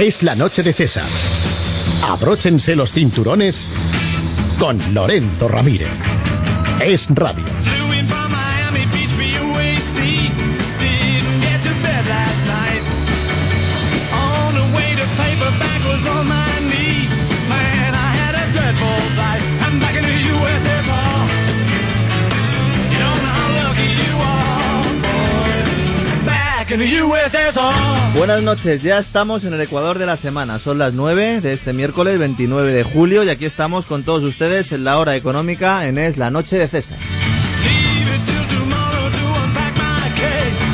Es la noche de César. Abróchense los cinturones con Lorenzo Ramírez. Es radio. Buenas noches, ya estamos en el Ecuador de la semana. Son las 9 de este miércoles 29 de julio y aquí estamos con todos ustedes en la hora económica en Es la Noche de César.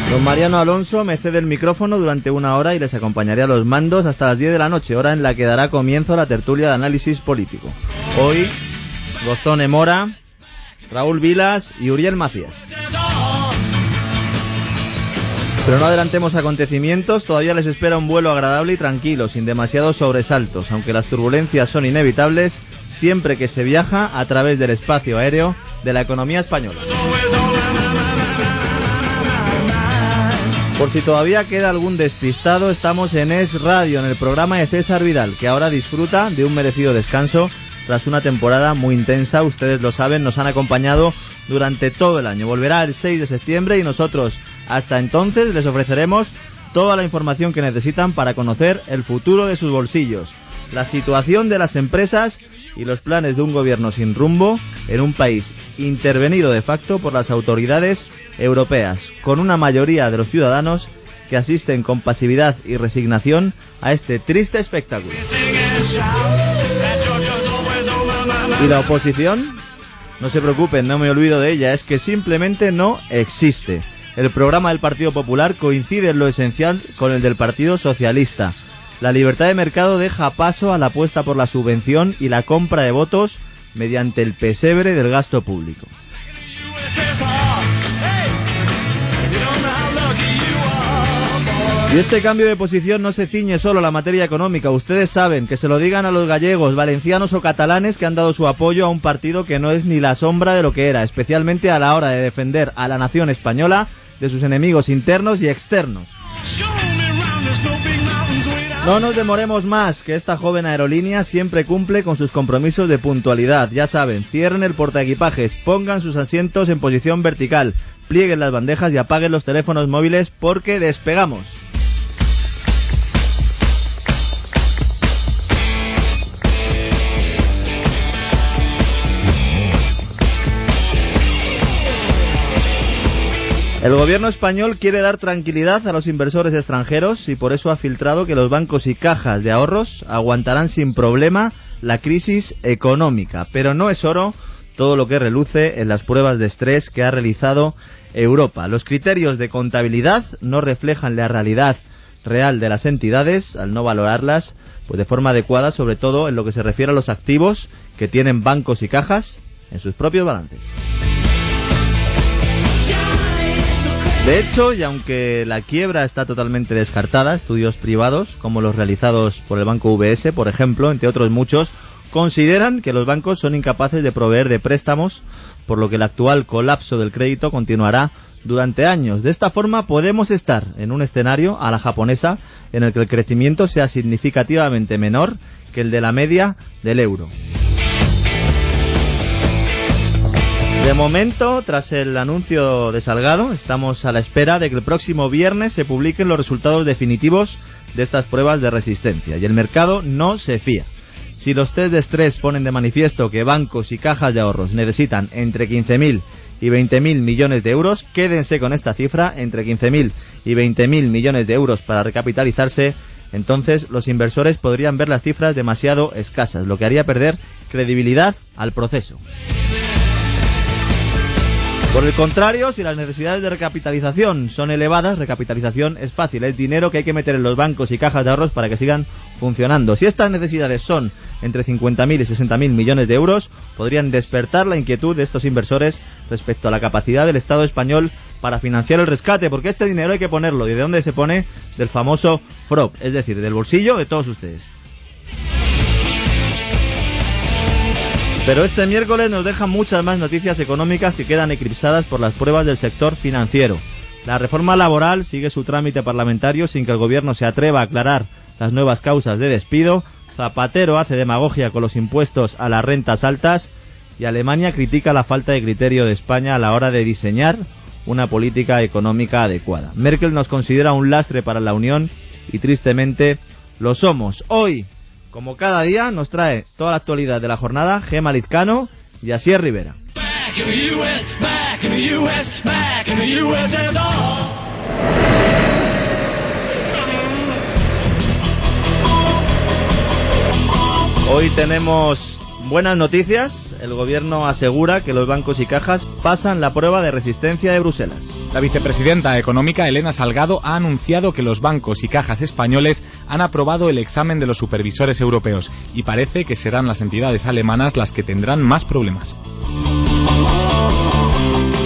Don Mariano Alonso me cede el micrófono durante una hora y les acompañaré a los mandos hasta las 10 de la noche, hora en la que dará comienzo la tertulia de análisis político. Hoy, Gozone Mora, Raúl Vilas y Uriel Macías. Pero no adelantemos acontecimientos, todavía les espera un vuelo agradable y tranquilo, sin demasiados sobresaltos, aunque las turbulencias son inevitables siempre que se viaja a través del espacio aéreo de la economía española. Por si todavía queda algún despistado, estamos en Es Radio, en el programa de César Vidal, que ahora disfruta de un merecido descanso tras una temporada muy intensa. Ustedes lo saben, nos han acompañado durante todo el año. Volverá el 6 de septiembre y nosotros hasta entonces les ofreceremos toda la información que necesitan para conocer el futuro de sus bolsillos, la situación de las empresas y los planes de un gobierno sin rumbo en un país intervenido de facto por las autoridades europeas, con una mayoría de los ciudadanos que asisten con pasividad y resignación a este triste espectáculo. ¿Y la oposición? No se preocupen, no me olvido de ella, es que simplemente no existe. El programa del Partido Popular coincide en lo esencial con el del Partido Socialista. La libertad de mercado deja paso a la apuesta por la subvención y la compra de votos mediante el pesebre del gasto público. Y este cambio de posición no se ciñe solo a la materia económica. Ustedes saben que se lo digan a los gallegos, valencianos o catalanes que han dado su apoyo a un partido que no es ni la sombra de lo que era, especialmente a la hora de defender a la nación española de sus enemigos internos y externos. No nos demoremos más, que esta joven aerolínea siempre cumple con sus compromisos de puntualidad. Ya saben, cierren el portaequipajes, pongan sus asientos en posición vertical, plieguen las bandejas y apaguen los teléfonos móviles porque despegamos. El gobierno español quiere dar tranquilidad a los inversores extranjeros y por eso ha filtrado que los bancos y cajas de ahorros aguantarán sin problema la crisis económica. Pero no es oro todo lo que reluce en las pruebas de estrés que ha realizado Europa. Los criterios de contabilidad no reflejan la realidad real de las entidades al no valorarlas pues de forma adecuada, sobre todo en lo que se refiere a los activos que tienen bancos y cajas en sus propios balances. De hecho, y aunque la quiebra está totalmente descartada, estudios privados, como los realizados por el banco UBS, por ejemplo, entre otros muchos, consideran que los bancos son incapaces de proveer de préstamos, por lo que el actual colapso del crédito continuará durante años. De esta forma podemos estar en un escenario a la japonesa en el que el crecimiento sea significativamente menor que el de la media del euro. De momento, tras el anuncio de Salgado, estamos a la espera de que el próximo viernes se publiquen los resultados definitivos de estas pruebas de resistencia. Y el mercado no se fía. Si los test de estrés ponen de manifiesto que bancos y cajas de ahorros necesitan entre 15.000 y 20.000 millones de euros, quédense con esta cifra, entre 15.000 y 20.000 millones de euros para recapitalizarse, entonces los inversores podrían ver las cifras demasiado escasas, lo que haría perder credibilidad al proceso. Por el contrario, si las necesidades de recapitalización son elevadas, recapitalización es fácil, es dinero que hay que meter en los bancos y cajas de ahorros para que sigan funcionando. Si estas necesidades son entre 50.000 y 60.000 millones de euros, podrían despertar la inquietud de estos inversores respecto a la capacidad del Estado español para financiar el rescate, porque este dinero hay que ponerlo. ¿Y de dónde se pone? Del famoso FROP, es decir, del bolsillo de todos ustedes. Pero este miércoles nos dejan muchas más noticias económicas que quedan eclipsadas por las pruebas del sector financiero. La reforma laboral sigue su trámite parlamentario sin que el gobierno se atreva a aclarar las nuevas causas de despido, Zapatero hace demagogia con los impuestos a las rentas altas y Alemania critica la falta de criterio de España a la hora de diseñar una política económica adecuada. Merkel nos considera un lastre para la Unión y tristemente lo somos. Hoy, como cada día, nos trae toda la actualidad de la jornada Gema Lizcano y Asier Rivera. Hoy tenemos buenas noticias. El gobierno asegura que los bancos y cajas pasan la prueba de resistencia de Bruselas. La vicepresidenta económica Elena Salgado ha anunciado que los bancos y cajas españoles han aprobado el examen de los supervisores europeos y parece que serán las entidades alemanas las que tendrán más problemas.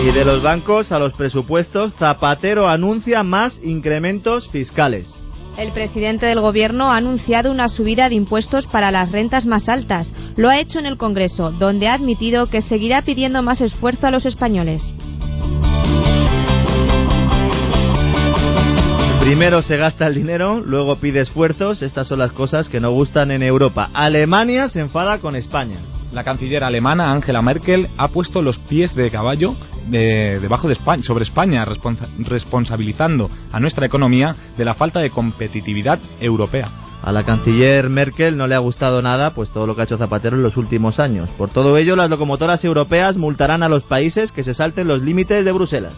Y de los bancos a los presupuestos, Zapatero anuncia más incrementos fiscales. El presidente del Gobierno ha anunciado una subida de impuestos para las rentas más altas. Lo ha hecho en el Congreso, donde ha admitido que seguirá pidiendo más esfuerzo a los españoles. Primero se gasta el dinero, luego pide esfuerzos. Estas son las cosas que no gustan en Europa. Alemania se enfada con España. La canciller alemana Angela Merkel ha puesto los pies de caballo debajo de España, sobre España, responsabilizando a nuestra economía de la falta de competitividad europea. A la canciller Merkel no le ha gustado nada pues todo lo que ha hecho Zapatero en los últimos años. Por todo ello, las locomotoras europeas multarán a los países que se salten los límites de Bruselas.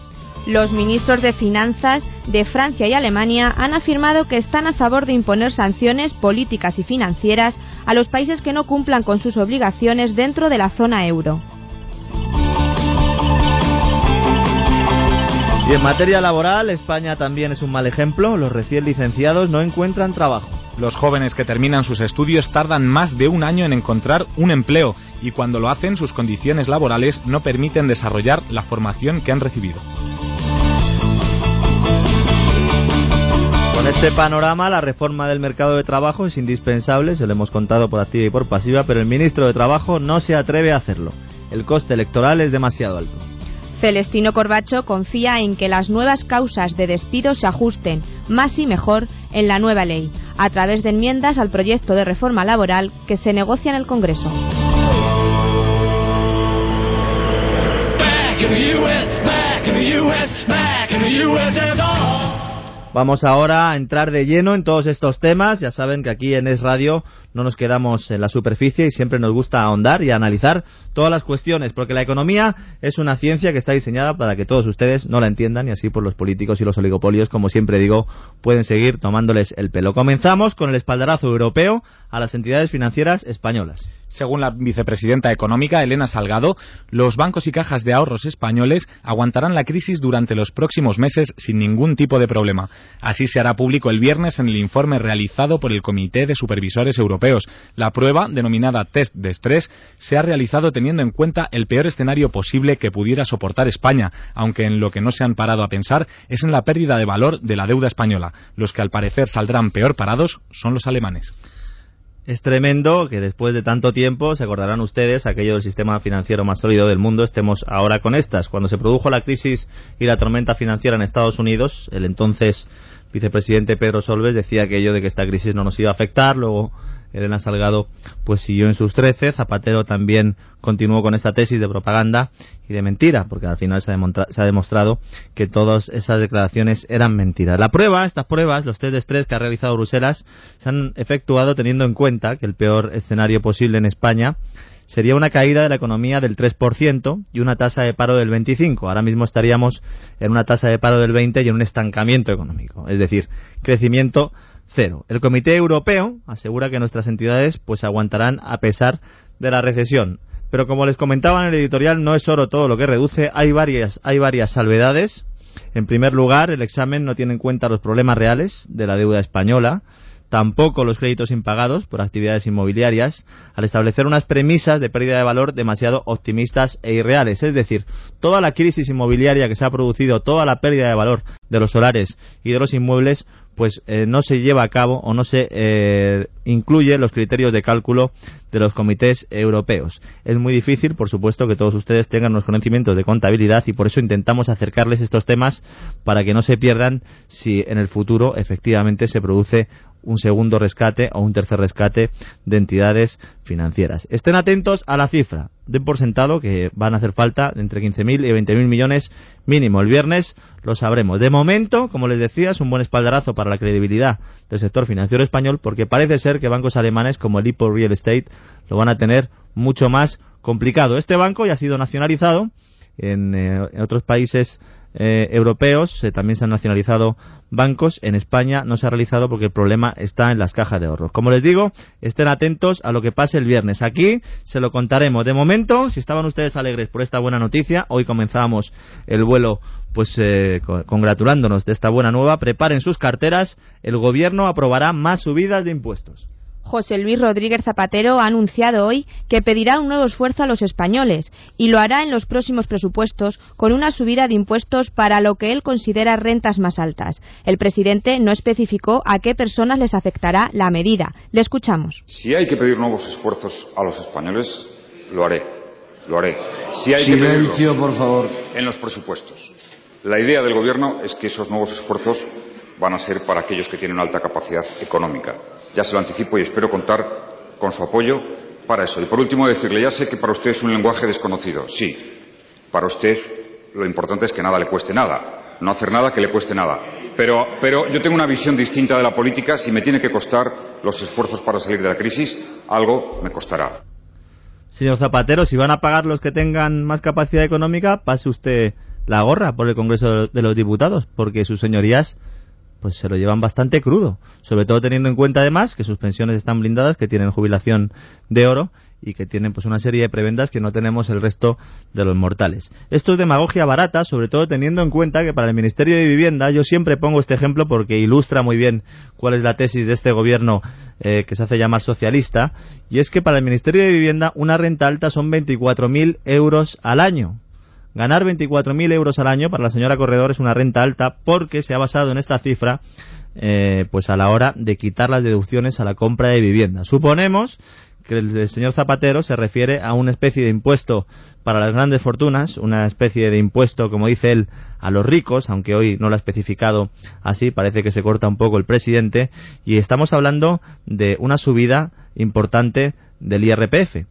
Los ministros de Finanzas de Francia y Alemania han afirmado que están a favor de imponer sanciones políticas y financieras a los países que no cumplan con sus obligaciones dentro de la zona euro. Y en materia laboral, España también es un mal ejemplo. Los recién licenciados no encuentran trabajo. Los jóvenes que terminan sus estudios tardan más de un año en encontrar un empleo y cuando lo hacen sus condiciones laborales no permiten desarrollar la formación que han recibido. Con este panorama, la reforma del mercado de trabajo es indispensable, se lo hemos contado por activa y por pasiva, pero el ministro de Trabajo no se atreve a hacerlo. El coste electoral es demasiado alto. Celestino Corbacho confía en que las nuevas causas de despido se ajusten más y mejor en la nueva ley, a través de enmiendas al proyecto de reforma laboral que se negocia en el Congreso. Vamos ahora a entrar de lleno en todos estos temas. Ya saben que aquí en Es Radio no nos quedamos en la superficie y siempre nos gusta ahondar y analizar todas las cuestiones, porque la economía es una ciencia que está diseñada para que todos ustedes no la entiendan y así por los políticos y los oligopolios, como siempre digo, pueden seguir tomándoles el pelo. Comenzamos con el espaldarazo europeo a las entidades financieras españolas. Según la vicepresidenta económica Elena Salgado, los bancos y cajas de ahorros españoles aguantarán la crisis durante los próximos meses sin ningún tipo de problema. Así se hará público el viernes en el informe realizado por el Comité de Supervisores Europeos. La prueba, denominada test de estrés, se ha realizado teniendo en cuenta el peor escenario posible que pudiera soportar España, aunque en lo que no se han parado a pensar es en la pérdida de valor de la deuda española. Los que al parecer saldrán peor parados son los alemanes. Es tremendo que después de tanto tiempo, se acordarán ustedes, aquello del sistema financiero más sólido del mundo, estemos ahora con estas. Cuando se produjo la crisis y la tormenta financiera en Estados Unidos, el entonces vicepresidente Pedro Solves decía aquello de que esta crisis no nos iba a afectar, luego Elena Salgado pues siguió en sus trece, Zapatero también continuó con esta tesis de propaganda y de mentira, porque al final se ha, demostrado que todas esas declaraciones eran mentiras. La prueba, estas pruebas, los test de estrés que ha realizado Bruselas, se han efectuado teniendo en cuenta que el peor escenario posible en España sería una caída de la economía del 3% y una tasa de paro del 25%. Ahora mismo estaríamos en una tasa de paro del 20% y en un estancamiento económico, es decir, crecimiento cero. El Comité Europeo asegura que nuestras entidades pues aguantarán a pesar de la recesión. Pero como les comentaba en el editorial, no es oro todo lo que reduce, hay varias, hay varias salvedades. En primer lugar, el examen no tiene en cuenta los problemas reales de la deuda española, tampoco los créditos impagados por actividades inmobiliarias, al establecer unas premisas de pérdida de valor demasiado optimistas e irreales. Es decir, toda la crisis inmobiliaria que se ha producido, toda la pérdida de valor de los solares y de los inmuebles, pues eh, no se lleva a cabo o no se eh, incluye los criterios de cálculo de los comités europeos. Es muy difícil, por supuesto, que todos ustedes tengan los conocimientos de contabilidad y por eso intentamos acercarles estos temas para que no se pierdan si en el futuro efectivamente se produce un segundo rescate o un tercer rescate de entidades financieras. Estén atentos a la cifra. Den por sentado que van a hacer falta entre 15.000 y 20.000 millones mínimo. El viernes lo sabremos. De momento, como les decía, es un buen espaldarazo para la credibilidad del sector financiero español porque parece ser que bancos alemanes como el Hippo Real Estate lo van a tener mucho más complicado. Este banco ya ha sido nacionalizado en, eh, en otros países eh, europeos eh, también se han nacionalizado bancos. En España no se ha realizado porque el problema está en las cajas de ahorros. Como les digo, estén atentos a lo que pase el viernes. Aquí se lo contaremos. De momento, si estaban ustedes alegres por esta buena noticia, hoy comenzamos el vuelo pues eh, congratulándonos de esta buena nueva. Preparen sus carteras. El gobierno aprobará más subidas de impuestos. José Luis Rodríguez Zapatero ha anunciado hoy que pedirá un nuevo esfuerzo a los españoles y lo hará en los próximos presupuestos con una subida de impuestos para lo que él considera rentas más altas. El presidente no especificó a qué personas les afectará la medida. Le escuchamos. Si hay que pedir nuevos esfuerzos a los españoles, lo haré. Lo haré. Si hay Silencio, que por favor. En los presupuestos. La idea del Gobierno es que esos nuevos esfuerzos van a ser para aquellos que tienen alta capacidad económica ya se lo anticipo y espero contar con su apoyo para eso. Y por último, decirle, ya sé que para usted es un lenguaje desconocido. Sí, para usted lo importante es que nada le cueste nada, no hacer nada que le cueste nada. Pero, yo tengo una visión distinta de la política. Si me tiene que costar los esfuerzos para salir de la crisis, algo me costará. Señor Zapatero, si van a pagar los que tengan más capacidad económica, pase usted la gorra por el Congreso de los Diputados, porque sus señorías pues se lo llevan bastante crudo, sobre todo teniendo en cuenta además que sus pensiones están blindadas, que tienen jubilación de oro y que tienen pues una serie de prebendas que no tenemos el resto de los mortales. Esto es demagogia barata, sobre todo teniendo en cuenta que para el Ministerio de Vivienda, yo siempre pongo este ejemplo porque ilustra muy bien cuál es la tesis de este gobierno eh, que se hace llamar socialista, y es que para el Ministerio de Vivienda una renta alta son 24.000 euros al año. Ganar 24.000 euros al año para la señora Corredor es una renta alta porque se ha basado en esta cifra eh, pues a la hora de quitar las deducciones a la compra de vivienda. Suponemos que el señor Zapatero se refiere a una especie de impuesto para las grandes fortunas, una especie de impuesto, como dice él, a los ricos, aunque hoy no lo ha especificado así, parece que se corta un poco el presidente, y estamos hablando de una subida importante del IRPF.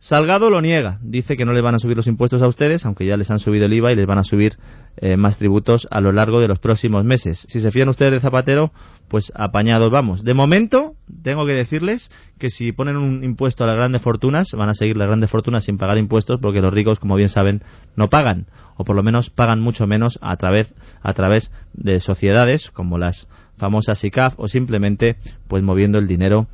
Salgado lo niega, dice que no le van a subir los impuestos a ustedes, aunque ya les han subido el IVA y les van a subir eh, más tributos a lo largo de los próximos meses. Si se fían ustedes de Zapatero, pues apañados vamos. De momento, tengo que decirles que si ponen un impuesto a las grandes fortunas, van a seguir las grandes fortunas sin pagar impuestos porque los ricos, como bien saben, no pagan, o por lo menos pagan mucho menos a través, a través de sociedades como las famosas SICAF o simplemente pues moviendo el dinero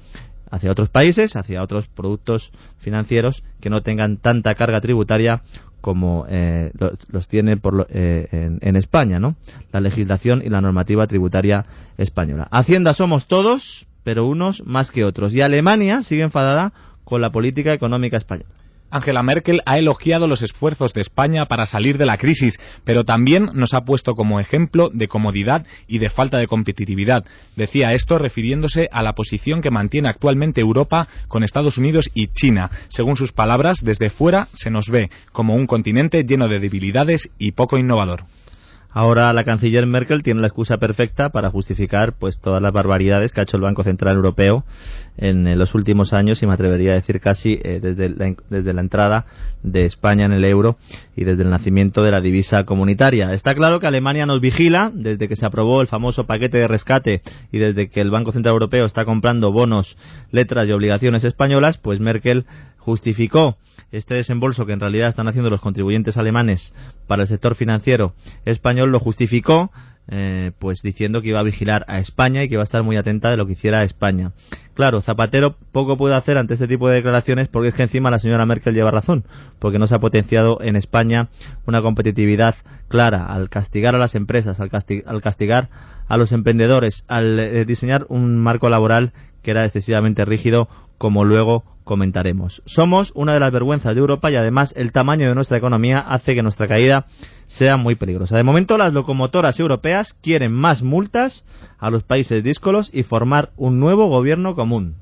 hacia otros países, hacia otros productos financieros que no tengan tanta carga tributaria como eh, los, tiene por eh, en, en, España, ¿no? La legislación y la normativa tributaria española. Hacienda somos todos, pero unos más que otros. Y Alemania sigue enfadada con la política económica española. Angela Merkel ha elogiado los esfuerzos de España para salir de la crisis, pero también nos ha puesto como ejemplo de comodidad y de falta de competitividad. Decía esto refiriéndose a la posición que mantiene actualmente Europa con Estados Unidos y China. Según sus palabras, desde fuera se nos ve como un continente lleno de debilidades y poco innovador. Ahora la canciller Merkel tiene la excusa perfecta para justificar pues todas las barbaridades que ha hecho el Banco Central Europeo en, eh, los últimos años y me atrevería a decir casi eh, desde, la, desde la entrada de España en el euro y desde el nacimiento de la divisa comunitaria. Está claro que Alemania nos vigila desde que se aprobó el famoso paquete de rescate y desde que el Banco Central Europeo está comprando bonos, letras y obligaciones españolas, pues Merkel justificó este desembolso que en realidad están haciendo los contribuyentes alemanes para el sector financiero español, lo justificó eh, pues diciendo que iba a vigilar a España y que iba a estar muy atenta de lo que hiciera España. Claro, Zapatero poco puede hacer ante este tipo de declaraciones porque es que encima la señora Merkel lleva razón, porque no se ha potenciado en España una competitividad clara al castigar a las empresas, al, castigar a los emprendedores, al eh, diseñar un marco laboral que era excesivamente rígido, como luego comentaremos. Somos una de las vergüenzas de Europa y además el tamaño de nuestra economía hace que nuestra caída sea muy peligrosa. De momento las locomotoras europeas quieren más multas a los países díscolos y formar un nuevo gobierno común.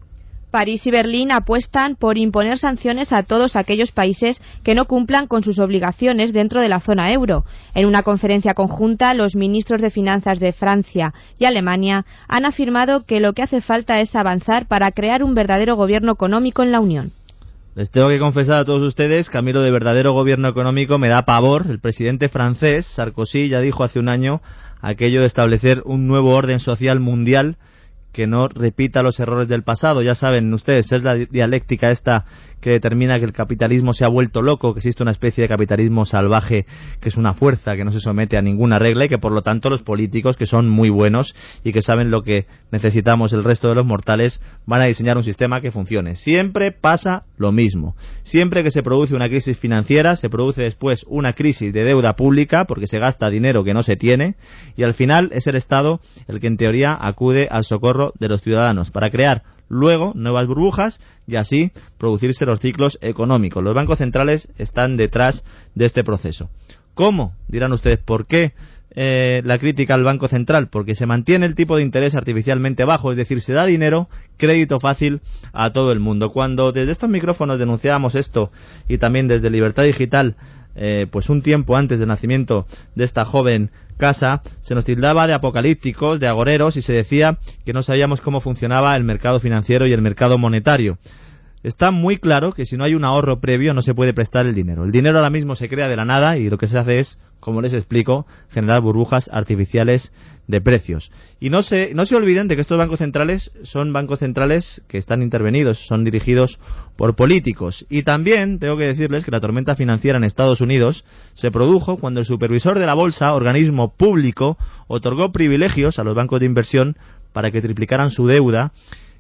París y Berlín apuestan por imponer sanciones a todos aquellos países que no cumplan con sus obligaciones dentro de la zona euro. En una conferencia conjunta, los ministros de Finanzas de Francia y Alemania han afirmado que lo que hace falta es avanzar para crear un verdadero gobierno económico en la Unión. Les tengo que confesar a todos ustedes que a de verdadero gobierno económico me da pavor. El presidente francés, Sarkozy, ya dijo hace un año aquello de establecer un nuevo orden social mundial que no repita los errores del pasado. Ya saben ustedes, es la dialéctica esta que determina que el capitalismo se ha vuelto loco, que existe una especie de capitalismo salvaje que es una fuerza que no se somete a ninguna regla y que por lo tanto los políticos, que son muy buenos y que saben lo que necesitamos el resto de los mortales, van a diseñar un sistema que funcione. Siempre pasa lo mismo. Siempre que se produce una crisis financiera, se produce después una crisis de deuda pública porque se gasta dinero que no se tiene y al final es el Estado el que en teoría acude al socorro de los ciudadanos para crear luego nuevas burbujas y así producirse los ciclos económicos. Los bancos centrales están detrás de este proceso. ¿Cómo? Dirán ustedes, ¿por qué eh, la crítica al Banco Central? Porque se mantiene el tipo de interés artificialmente bajo, es decir, se da dinero, crédito fácil a todo el mundo. Cuando desde estos micrófonos denunciábamos esto y también desde Libertad Digital eh, pues un tiempo antes del nacimiento de esta joven casa, se nos tildaba de apocalípticos, de agoreros y se decía que no sabíamos cómo funcionaba el mercado financiero y el mercado monetario. Está muy claro que si no hay un ahorro previo no se puede prestar el dinero. El dinero ahora mismo se crea de la nada y lo que se hace es, como les explico, generar burbujas artificiales de precios. Y no se, no se olviden de que estos bancos centrales son bancos centrales que están intervenidos, son dirigidos por políticos. Y también tengo que decirles que la tormenta financiera en Estados Unidos se produjo cuando el supervisor de la bolsa, organismo público, otorgó privilegios a los bancos de inversión para que triplicaran su deuda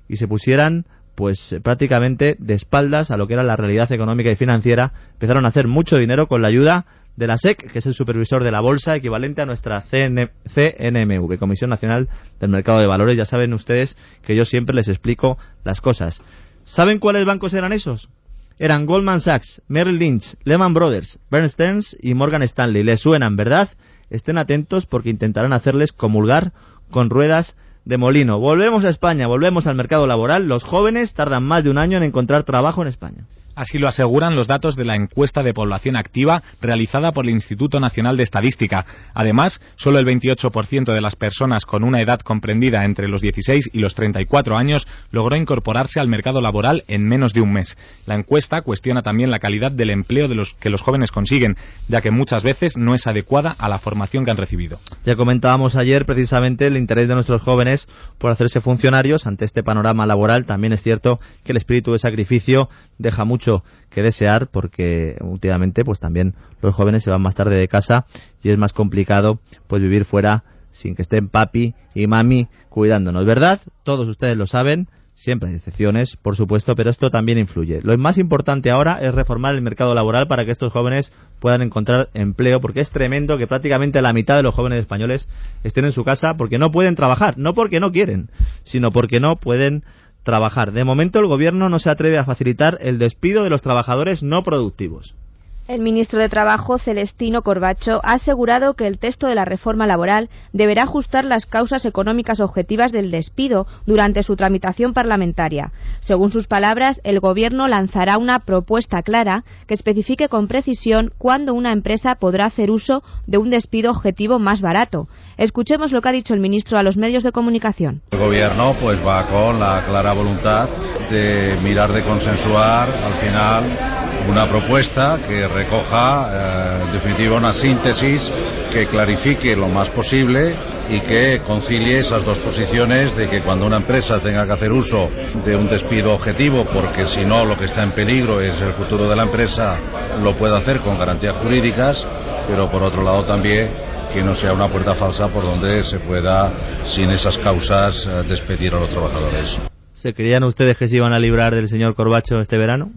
y se pusieran pues prácticamente de espaldas a lo que era la realidad económica y financiera, empezaron a hacer mucho dinero con la ayuda de la SEC, que es el supervisor de la bolsa, equivalente a nuestra CNMV, Comisión Nacional del Mercado de Valores. Ya saben ustedes que yo siempre les explico las cosas. ¿Saben cuáles bancos eran esos? Eran Goldman Sachs, Merrill Lynch, Lehman Brothers, Bernstein y Morgan Stanley. Les suenan, ¿verdad? Estén atentos porque intentarán hacerles comulgar con ruedas de molino. Volvemos a España, volvemos al mercado laboral. Los jóvenes tardan más de un año en encontrar trabajo en España. Así lo aseguran los datos de la encuesta de población activa realizada por el Instituto Nacional de Estadística. Además, solo el 28% de las personas con una edad comprendida entre los 16 y los 34 años logró incorporarse al mercado laboral en menos de un mes. La encuesta cuestiona también la calidad del empleo que los jóvenes consiguen, ya que muchas veces no es adecuada a la formación que han recibido. Ya comentábamos ayer precisamente el interés de nuestros jóvenes por hacerse funcionarios ante este panorama laboral. También es cierto que el espíritu de sacrificio deja mucho que desear porque últimamente pues también los jóvenes se van más tarde de casa y es más complicado pues vivir fuera sin que estén papi y mami cuidándonos, ¿verdad? Todos ustedes lo saben, siempre hay excepciones, por supuesto, pero esto también influye. Lo más importante ahora es reformar el mercado laboral para que estos jóvenes puedan encontrar empleo, porque es tremendo que prácticamente la mitad de los jóvenes españoles estén en su casa porque no pueden trabajar, no porque no quieren, sino porque no pueden trabajar. De momento el gobierno no se atreve a facilitar el despido de los trabajadores no productivos. El ministro de Trabajo, Celestino Corbacho, ha asegurado que el texto de la reforma laboral deberá ajustar las causas económicas objetivas del despido durante su tramitación parlamentaria. Según sus palabras, el Gobierno lanzará una propuesta clara que especifique con precisión cuándo una empresa podrá hacer uso de un despido objetivo más barato. Escuchemos lo que ha dicho el ministro a los medios de comunicación. El Gobierno pues va con la clara voluntad de mirar de consensuar al final una propuesta que recoja eh, en definitiva una síntesis que clarifique lo más posible y que concilie esas dos posiciones de que cuando una empresa tenga que hacer uso de un despido objetivo, porque si no lo que está en peligro es el futuro de la empresa, lo pueda hacer con garantías jurídicas, pero por otro lado también que no sea una puerta falsa por donde se pueda, sin esas causas, eh, despedir a los trabajadores. ¿Se creían ustedes que se iban a librar del señor Corbacho este verano?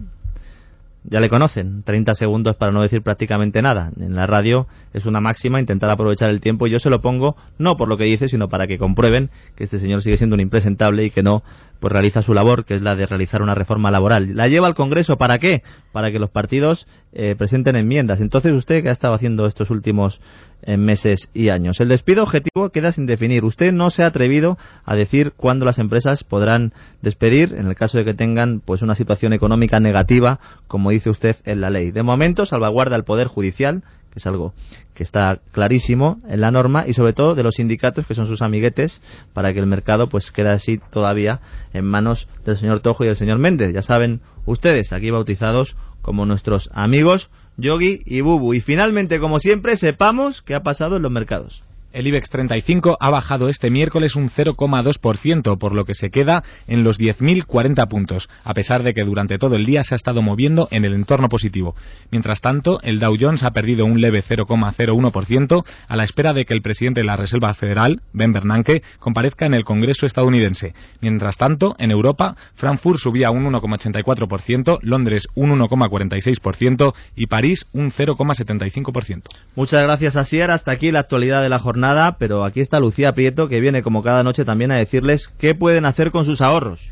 Ya le conocen, 30 segundos para no decir prácticamente nada. En la radio es una máxima intentar aprovechar el tiempo y yo se lo pongo no por lo que dice, sino para que comprueben que este señor sigue siendo un impresentable y que no pues realiza su labor, que es la de realizar una reforma laboral. ¿La lleva al Congreso para qué? Para que los partidos eh, presenten enmiendas. Entonces, ¿usted qué ha estado haciendo estos últimos eh, meses y años? El despido objetivo queda sin definir. Usted no se ha atrevido a decir cuándo las empresas podrán despedir en el caso de que tengan pues una situación económica negativa, como dice usted en la ley. De momento, salvaguarda el Poder Judicial, que es algo que está clarísimo en la norma y sobre todo de los sindicatos que son sus amiguetes para que el mercado pues quede así todavía en manos del señor Tojo y del señor Méndez. Ya saben ustedes, aquí bautizados como nuestros amigos Yogi y Bubu. Y finalmente, como siempre, sepamos qué ha pasado en los mercados. El IBEX 35 ha bajado este miércoles un 0,2%, por lo que se queda en los 10.040 puntos, a pesar de que durante todo el día se ha estado moviendo en el entorno positivo. Mientras tanto, el Dow Jones ha perdido un leve 0,01% a la espera de que el presidente de la Reserva Federal, Ben Bernanke, comparezca en el Congreso estadounidense. Mientras tanto, en Europa, Frankfurt subía un 1,84%, Londres un 1,46% y París un 0,75%. Muchas gracias, Asier. Hasta aquí la actualidad de la jornada pero aquí está Lucía Prieto que viene como cada noche también a decirles qué pueden hacer con sus ahorros.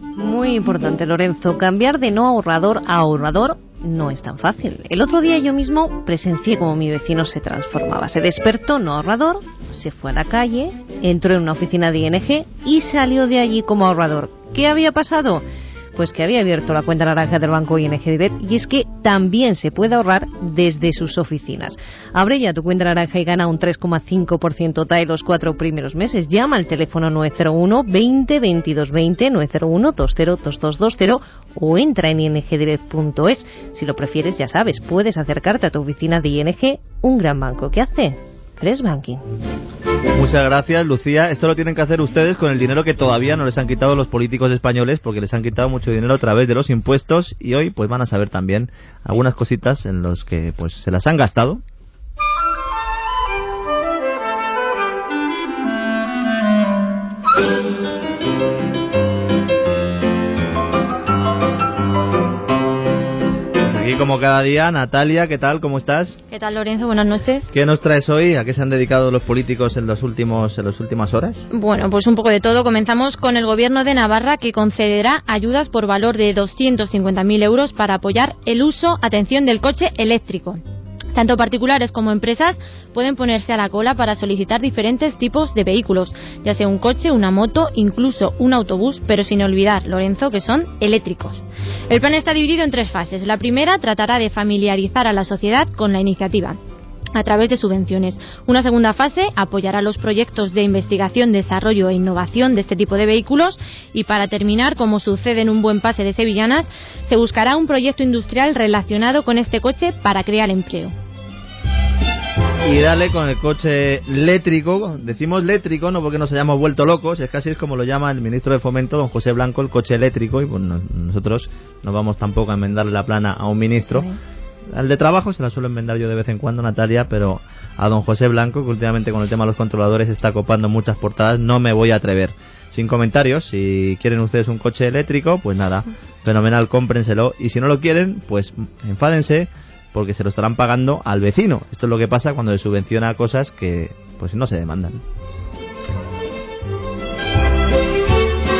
Muy importante, Lorenzo. Cambiar de no ahorrador a ahorrador no es tan fácil. El otro día yo mismo presencié cómo mi vecino se transformaba. Se despertó no ahorrador, se fue a la calle, entró en una oficina de ING y salió de allí como ahorrador. ¿Qué había pasado? Pues que había abierto la cuenta naranja del banco ING Direct y es que también se puede ahorrar desde sus oficinas. Abre ya tu cuenta naranja y gana un 3,5% TAE los cuatro primeros meses. Llama al teléfono 901 20 22 20 901 20 2220 o entra en ingdirect.es. Si lo prefieres, ya sabes, puedes acercarte a tu oficina de ING, un gran banco que hace Fresh Banking. Muchas gracias, Lucía. Esto lo tienen que hacer ustedes con el dinero que todavía no les han quitado los políticos españoles, porque les han quitado mucho dinero a través de los impuestos y hoy pues van a saber también algunas cositas en los que pues se las han gastado como cada día, Natalia, ¿qué tal? ¿Cómo estás? ¿Qué tal, Lorenzo? Buenas noches. ¿Qué nos traes hoy? ¿A qué se han dedicado los políticos en, los últimos, en las últimas horas? Bueno, pues un poco de todo. Comenzamos con el Gobierno de Navarra que concederá ayudas por valor de 250.000 euros para apoyar el uso, atención, del coche eléctrico. Tanto particulares como empresas pueden ponerse a la cola para solicitar diferentes tipos de vehículos, ya sea un coche, una moto, incluso un autobús, pero sin olvidar, Lorenzo, que son eléctricos. El plan está dividido en tres fases. La primera tratará de familiarizar a la sociedad con la iniciativa a través de subvenciones. Una segunda fase apoyará los proyectos de investigación, desarrollo e innovación de este tipo de vehículos y para terminar, como sucede en un buen pase de sevillanas, se buscará un proyecto industrial relacionado con este coche para crear empleo. Y dale con el coche eléctrico, decimos eléctrico no porque nos hayamos vuelto locos, es casi es como lo llama el ministro de Fomento, don José Blanco, el coche eléctrico, y pues nosotros no vamos tampoco a enmendarle la plana a un ministro. Al de trabajo se la suelo enmendar yo de vez en cuando, Natalia, pero a don José Blanco, que últimamente con el tema de los controladores está copando muchas portadas, no me voy a atrever. Sin comentarios, si quieren ustedes un coche eléctrico, pues nada, fenomenal, cómprenselo. Y si no lo quieren, pues enfádense porque se lo estarán pagando al vecino. Esto es lo que pasa cuando se subvenciona cosas que pues no se demandan.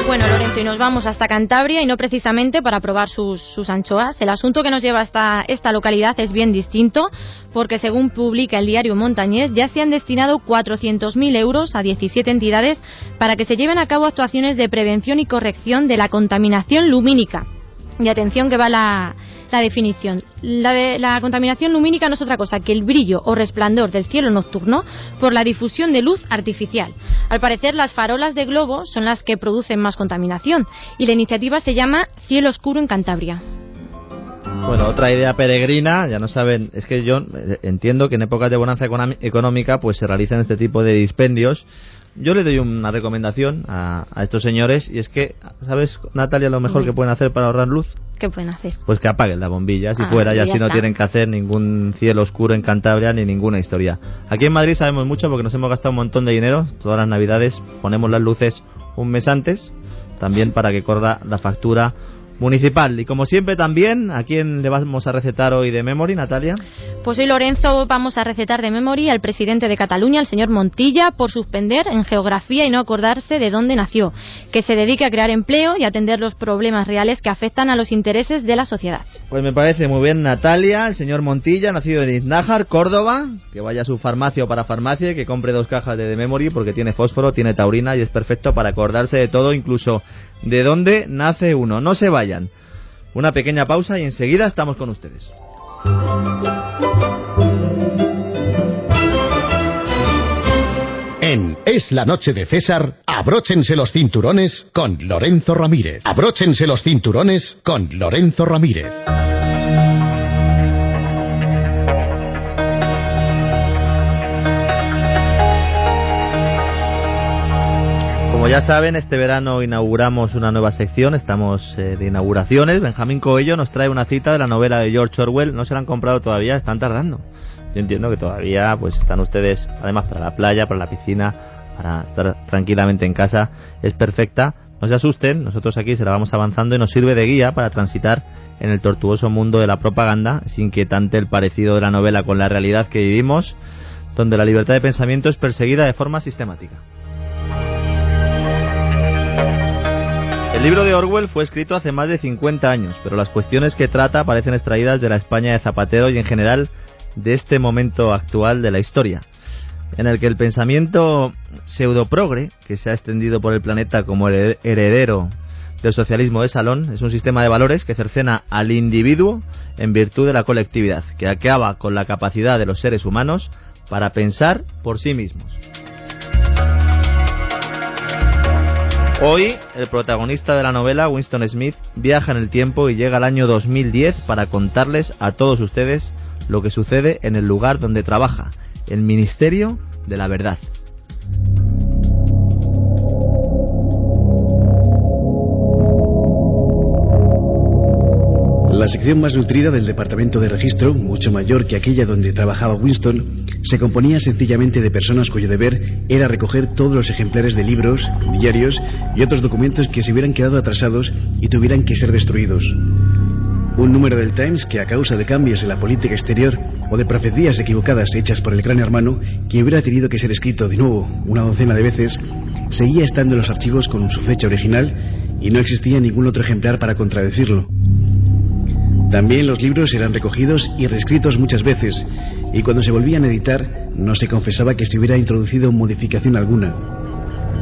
Bueno, Lorenzo, y nos vamos hasta Cantabria y no precisamente para probar sus, sus anchoas. El asunto que nos lleva hasta esta localidad es bien distinto, porque según publica el diario Montañés, ya se han destinado 400.000 euros a 17 entidades para que se lleven a cabo actuaciones de prevención y corrección de la contaminación lumínica. Y atención que va la, la definición. La, de, la contaminación lumínica no es otra cosa que el brillo o resplandor del cielo nocturno por la difusión de luz artificial. Al parecer, las farolas de globo son las que producen más contaminación y la iniciativa se llama Cielo Oscuro en Cantabria. Bueno, otra idea peregrina, ya no saben, es que yo eh, entiendo que en épocas de bonanza económica pues se realizan este tipo de dispendios yo le doy una recomendación a, estos señores y es que, ¿sabes, Natalia, lo mejor que pueden hacer para ahorrar luz? ¿Qué pueden hacer? Pues que apaguen la bombilla, si ah, fuera, y así no tienen que hacer ningún cielo oscuro en Cantabria ni ninguna historia. Aquí en Madrid sabemos mucho porque nos hemos gastado un montón de dinero. Todas las navidades ponemos las luces un mes antes, también para que corra la factura municipal. Y como siempre también, ¿a quién le vamos a recetar hoy de memory, Natalia? Pues hoy, Lorenzo, vamos a recetar de memory al presidente de Cataluña, el señor Montilla, por suspender en geografía y no acordarse de dónde nació, que se dedique a crear empleo y atender los problemas reales que afectan a los intereses de la sociedad. Pues me parece muy bien, Natalia, el señor Montilla, nacido en Iznájar, Córdoba, que vaya a su farmacia o para farmacia y que compre dos cajas de, de memory porque tiene fósforo, tiene taurina y es perfecto para acordarse de todo, incluso de dónde nace uno. No se vayan. Una pequeña pausa y enseguida estamos con ustedes. En Es la noche de César, abróchense los cinturones con Lorenzo Ramírez. Abróchense los cinturones con Lorenzo Ramírez. Ya saben, este verano inauguramos una nueva sección, estamos eh, de inauguraciones. Benjamín Coello nos trae una cita de la novela de George Orwell. No se la han comprado todavía, están tardando. Yo entiendo que todavía pues están ustedes, además para la playa, para la piscina, para estar tranquilamente en casa, es perfecta. No se asusten, nosotros aquí se la vamos avanzando y nos sirve de guía para transitar en el tortuoso mundo de la propaganda. Es inquietante el parecido de la novela con la realidad que vivimos, donde la libertad de pensamiento es perseguida de forma sistemática. El libro de Orwell fue escrito hace más de 50 años, pero las cuestiones que trata parecen extraídas de la España de Zapatero y en general de este momento actual de la historia, en el que el pensamiento pseudoprogre, que se ha extendido por el planeta como el heredero del socialismo de salón, es un sistema de valores que cercena al individuo en virtud de la colectividad, que acaba con la capacidad de los seres humanos para pensar por sí mismos. Hoy, el protagonista de la novela, Winston Smith, viaja en el tiempo y llega al año 2010 para contarles a todos ustedes lo que sucede en el lugar donde trabaja, el Ministerio de la Verdad. La sección más nutrida del departamento de registro, mucho mayor que aquella donde trabajaba Winston, se componía sencillamente de personas cuyo deber era recoger todos los ejemplares de libros, diarios y otros documentos que se hubieran quedado atrasados y tuvieran que ser destruidos. Un número del Times que a causa de cambios en la política exterior o de profecías equivocadas hechas por el gran hermano, que hubiera tenido que ser escrito de nuevo una docena de veces, seguía estando en los archivos con su fecha original y no existía ningún otro ejemplar para contradecirlo. También los libros eran recogidos y reescritos muchas veces, y cuando se volvían a editar no se confesaba que se hubiera introducido modificación alguna.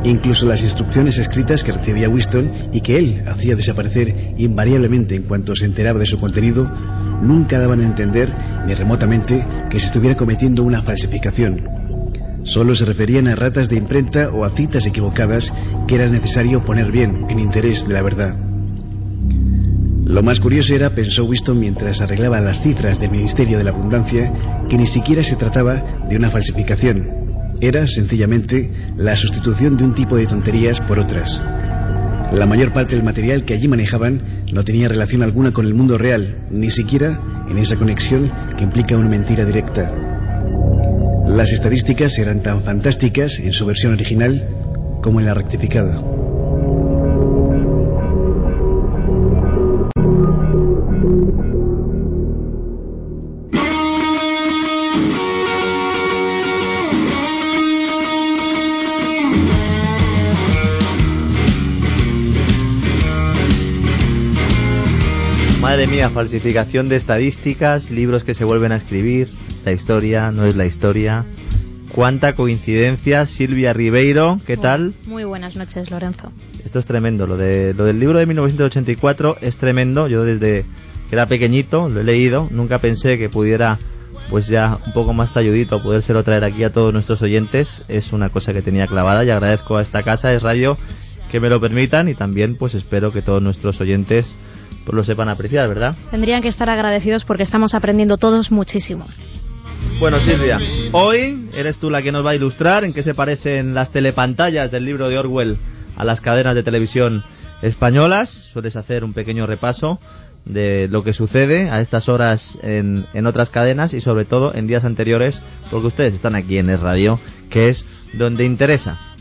Incluso las instrucciones escritas que recibía Winston y que él hacía desaparecer invariablemente en cuanto se enteraba de su contenido, nunca daban a entender, ni remotamente, que se estuviera cometiendo una falsificación. Solo se referían a ratas de imprenta o a citas equivocadas que era necesario poner bien en interés de la verdad. Lo más curioso era, pensó Winston mientras arreglaba las cifras del Ministerio de la Abundancia, que ni siquiera se trataba de una falsificación. Era, sencillamente, la sustitución de un tipo de tonterías por otras. La mayor parte del material que allí manejaban no tenía relación alguna con el mundo real, ni siquiera en esa conexión que implica una mentira directa. Las estadísticas eran tan fantásticas en su versión original como en la rectificada. Falsificación de estadísticas, libros que se vuelven a escribir, la historia no es la historia. Cuánta coincidencia, Silvia Ribeiro, ¿qué tal? Muy buenas noches, Lorenzo. Esto es tremendo, lo, de, lo del libro de 1984 es tremendo, yo desde que era pequeñito lo he leído, nunca pensé que pudiera pues ya un poco más talludito podérselo traer aquí a todos nuestros oyentes, es una cosa que tenía clavada y agradezco a esta casa, es radio, que me lo permitan y también pues espero que todos nuestros oyentes pues lo sepan apreciar, ¿verdad? Tendrían que estar agradecidos porque estamos aprendiendo todos muchísimo. Bueno, Silvia, hoy eres tú la que nos va a ilustrar en qué se parecen las telepantallas del libro de Orwell a las cadenas de televisión españolas. Sueles hacer un pequeño repaso de lo que sucede a estas horas en, en otras cadenas y sobre todo en días anteriores, porque ustedes están aquí en el radio, que es donde interesa.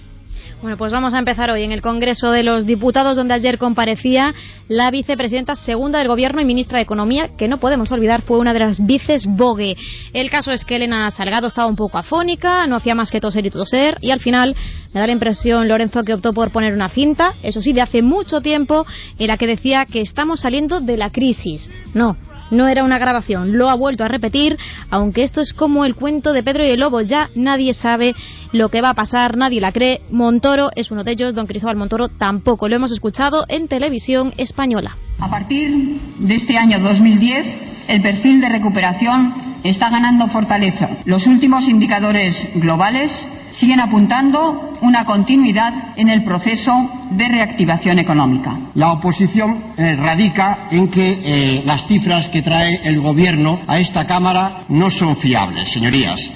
Bueno, pues vamos a empezar hoy en el Congreso de los Diputados, donde ayer comparecía la vicepresidenta segunda del Gobierno y ministra de Economía, que no podemos olvidar fue una de las vices Bogue. El caso es que Elena Salgado estaba un poco afónica, no hacía más que toser y toser, y al final me da la impresión, Lorenzo, que optó por poner una cinta, eso sí, de hace mucho tiempo, en la que decía que estamos saliendo de la crisis. No, no era una grabación, lo ha vuelto a repetir, aunque esto es como el cuento de Pedro y el Lobo, ya nadie sabe lo que va a pasar, nadie la cree. Montoro es uno de ellos, don Cristóbal Montoro tampoco, lo hemos escuchado en televisión española. A partir de este año 2010, el perfil de recuperación está ganando fortaleza. Los últimos indicadores globales siguen apuntando una continuidad en el proceso de reactivación económica. La oposición eh, radica en que eh, las cifras que trae el Gobierno a esta Cámara no son fiables, señorías.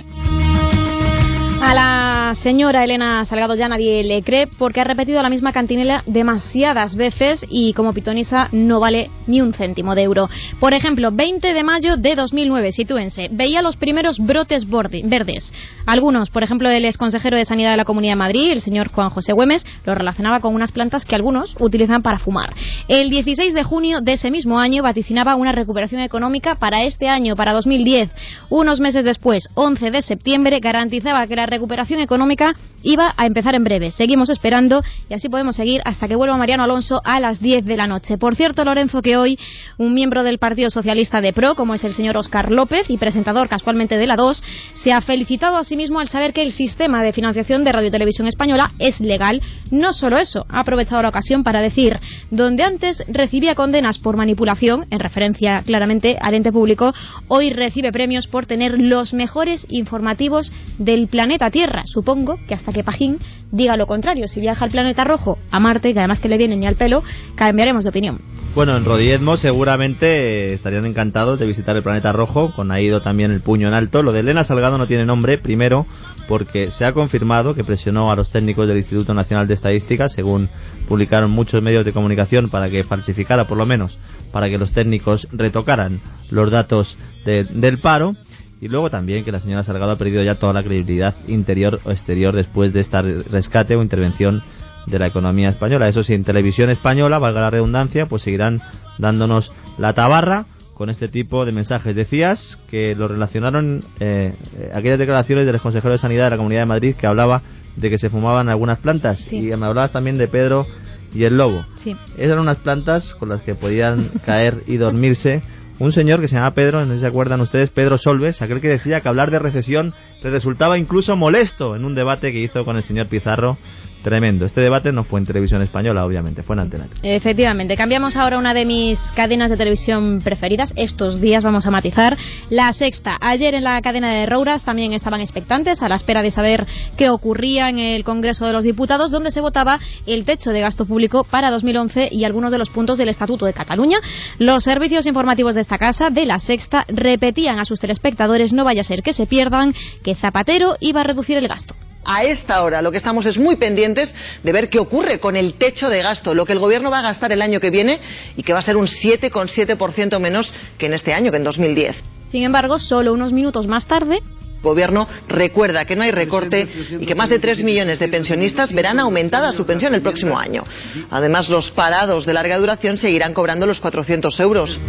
A la señora Elena Salgado ya nadie le cree porque ha repetido la misma cantinela demasiadas veces y como pitonisa no vale ni un céntimo de euro. Por ejemplo, 20 de mayo de 2009, sitúense, veía los primeros brotes verdes. Algunos, por ejemplo, el exconsejero de Sanidad de la Comunidad de Madrid, el señor Juan José Güemes, lo relacionaba con unas plantas que algunos utilizan para fumar. El 16 de junio de ese mismo año vaticinaba una recuperación económica para este año, para 2010. Unos meses después, 11 de septiembre, garantizaba que la recuperación económica iba a empezar en breve. Seguimos esperando y así podemos seguir hasta que vuelva Mariano Alonso a las 10 de la noche. Por cierto, Lorenzo, que hoy un miembro del Partido Socialista de PRO, como es el señor Óscar López y presentador casualmente de la 2, se ha felicitado a sí mismo al saber que el sistema de financiación de Radio Televisión Española es legal. No solo eso, ha aprovechado la ocasión para decir, donde antes recibía condenas por manipulación, en referencia claramente al ente público, hoy recibe premios por tener los mejores informativos del planeta Tierra. Supongo que hasta que Pajín diga lo contrario. Si viaja al planeta rojo, a Marte, que además que le viene ni al pelo, cambiaremos de opinión. Bueno, en Rodiezmo seguramente estarían encantados de visitar el planeta rojo, con ahí ido también el puño en alto. Lo de Elena Salgado no tiene nombre, primero porque se ha confirmado que presionó a los técnicos del Instituto Nacional de Estadística, según publicaron muchos medios de comunicación, para que falsificara por lo menos, para que los técnicos retocaran los datos del paro. Y luego también que la señora Salgado ha perdido ya toda la credibilidad interior o exterior después de este rescate o intervención de la economía española. Eso sí, en televisión española, valga la redundancia, pues seguirán dándonos la tabarra con este tipo de mensajes. Decías que lo relacionaron eh, aquellas declaraciones del consejero de Sanidad de la Comunidad de Madrid que hablaba de que se fumaban algunas plantas y me hablabas también de Pedro y el lobo. Sí. Esas eran unas plantas con las que podían caer y dormirse un señor que se llama Pedro, no sé si se acuerdan ustedes, Pedro Solves, aquel que decía que hablar de recesión le resultaba incluso molesto en un debate que hizo con el señor Pizarro Tremendo. Este debate no fue en televisión española, obviamente, fue en Antena. Efectivamente. Cambiamos ahora una de mis cadenas de televisión preferidas. Estos días vamos a matizar. La sexta. Ayer en la cadena de Rouras también estaban expectantes a la espera de saber qué ocurría en el Congreso de los Diputados, donde se votaba el techo de gasto público para 2011 y algunos de los puntos del Estatuto de Cataluña. Los servicios informativos de esta casa, de la sexta, repetían a sus telespectadores no vaya a ser que se pierdan que Zapatero iba a reducir el gasto a esta hora lo que estamos es muy pendientes de ver qué ocurre con el techo de gasto, lo que el gobierno va a gastar el año que viene y que va a ser un 7,7% menos que en este año, que en 2010. Sin embargo, solo unos minutos más tarde, el Gobierno recuerda que no hay recorte y que más de tres millones de pensionistas verán aumentada su pensión el próximo año. Además, los parados de larga duración seguirán cobrando los 400 euros.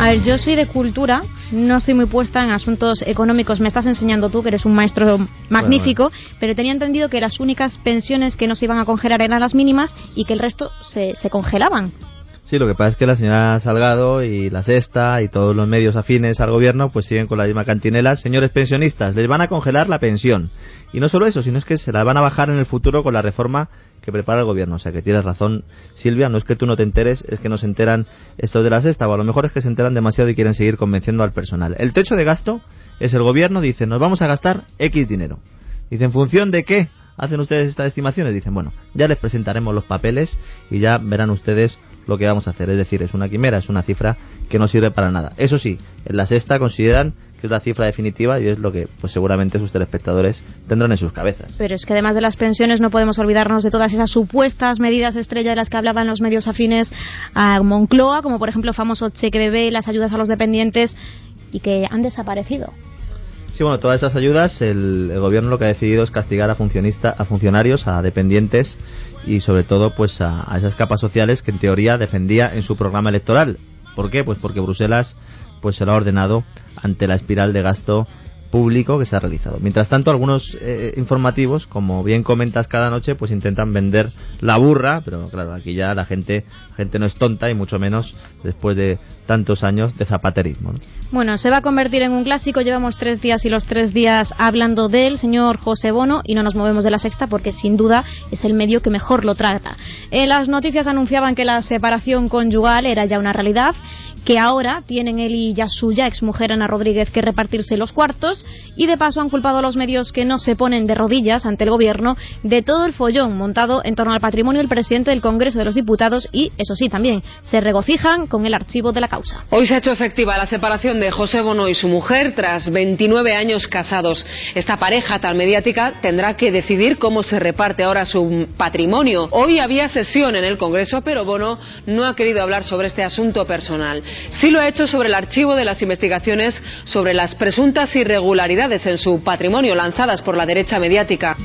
A ver, yo soy de cultura, no estoy muy puesta en asuntos económicos. Me estás enseñando tú, que eres un maestro magnífico, pero tenía entendido que las únicas pensiones que no se iban a congelar eran las mínimas y que el resto se, se congelaban. Sí, lo que pasa es que la señora Salgado y la Sexta y todos los medios afines al gobierno pues siguen con la misma cantinela. Señores pensionistas, les van a congelar la pensión. Y no solo eso, sino es que se la van a bajar en el futuro con la reforma que prepara el gobierno. O sea que tienes razón, Silvia, no es que tú no te enteres, es que no se enteran estos de la sexta, o a lo mejor es que se enteran demasiado y quieren seguir convenciendo al personal. El techo de gasto es el gobierno, dice, nos vamos a gastar X dinero. Dice, ¿en función de qué hacen ustedes estas estimaciones? Dicen, bueno, ya les presentaremos los papeles y ya verán ustedes lo que vamos a hacer. Es decir, es una quimera, es una cifra que no sirve para nada. Eso sí, en la sexta consideran que es la cifra definitiva y es lo que pues seguramente sus telespectadores tendrán en sus cabezas. Pero es que además de las pensiones no podemos olvidarnos de todas esas supuestas medidas estrella de las que hablaban los medios afines a Moncloa, como por ejemplo el famoso cheque bebé, las ayudas a los dependientes y que han desaparecido. Sí, bueno, todas esas ayudas, el, el gobierno lo que ha decidido es castigar a, funcionista, a funcionarios, a dependientes y sobre todo pues a, a esas capas sociales que en teoría defendía en su programa electoral. ¿Por qué? Pues porque Bruselas pues se lo ha ordenado ante la espiral de gasto público que se ha realizado. Mientras tanto, algunos eh, informativos, como bien comentas cada noche, pues intentan vender la burra, pero claro, aquí ya la gente, la gente no es tonta y mucho menos después de tantos años de zapaterismo. ¿no? Bueno, se va a convertir en un clásico. Llevamos tres días y los tres días hablando del señor José Bono y no nos movemos de la sexta porque sin duda es el medio que mejor lo trata. Eh, las noticias anunciaban que la separación conyugal era ya una realidad que ahora tienen él y ya su ya exmujer Ana Rodríguez que repartirse los cuartos y de paso han culpado a los medios que no se ponen de rodillas ante el gobierno de todo el follón montado en torno al patrimonio del presidente del Congreso de los Diputados y, eso sí, también se regocijan con el archivo de la causa. Hoy se ha hecho efectiva la separación de José Bono y su mujer tras 29 años casados. Esta pareja tan mediática tendrá que decidir cómo se reparte ahora su patrimonio. Hoy había sesión en el Congreso, pero Bono no ha querido hablar sobre este asunto personal. Sí lo ha hecho sobre el archivo de las investigaciones sobre las presuntas irregularidades en su patrimonio lanzadas por la derecha mediática.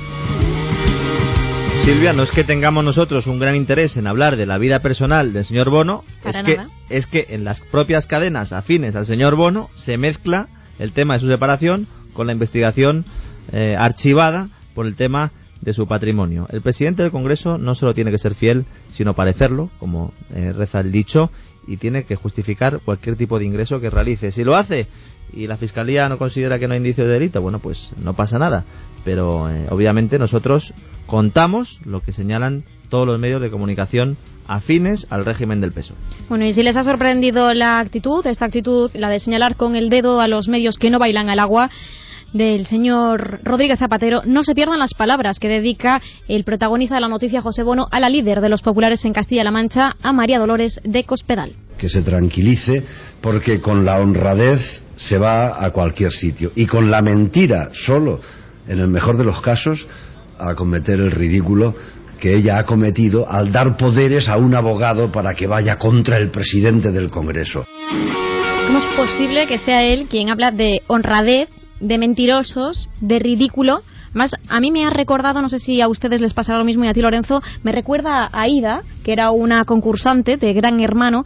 Silvia, no es que tengamos nosotros un gran interés en hablar de la vida personal del señor Bono, es que, es que en las propias cadenas afines al señor Bono se mezcla el tema de su separación con la investigación eh, archivada por el tema de su patrimonio. El presidente del Congreso no solo tiene que ser fiel, sino parecerlo, como eh, reza el dicho, y tiene que justificar cualquier tipo de ingreso que realice. Si lo hace y la Fiscalía no considera que no hay indicio de delito, bueno, pues no pasa nada. Pero eh, obviamente nosotros contamos lo que señalan todos los medios de comunicación afines al régimen del peso. Bueno, y si les ha sorprendido la actitud, esta actitud, la de señalar con el dedo a los medios que no bailan al agua, del señor Rodríguez Zapatero, no se pierdan las palabras que dedica el protagonista de la noticia José Bono a la líder de los populares en Castilla-La Mancha, a María Dolores de Cospedal. que se tranquilice porque con la honradez se va a cualquier sitio y con la mentira solo, en el mejor de los casos, a cometer el ridículo que ella ha cometido al dar poderes a un abogado para que vaya contra el presidente del Congreso. ¿Cómo es posible que sea él quien habla de honradez, de mentirosos, de ridículo? Más, a mí me ha recordado, no sé si a ustedes les pasará lo mismo y a ti Lorenzo, me recuerda a Aida, que era una concursante de Gran Hermano.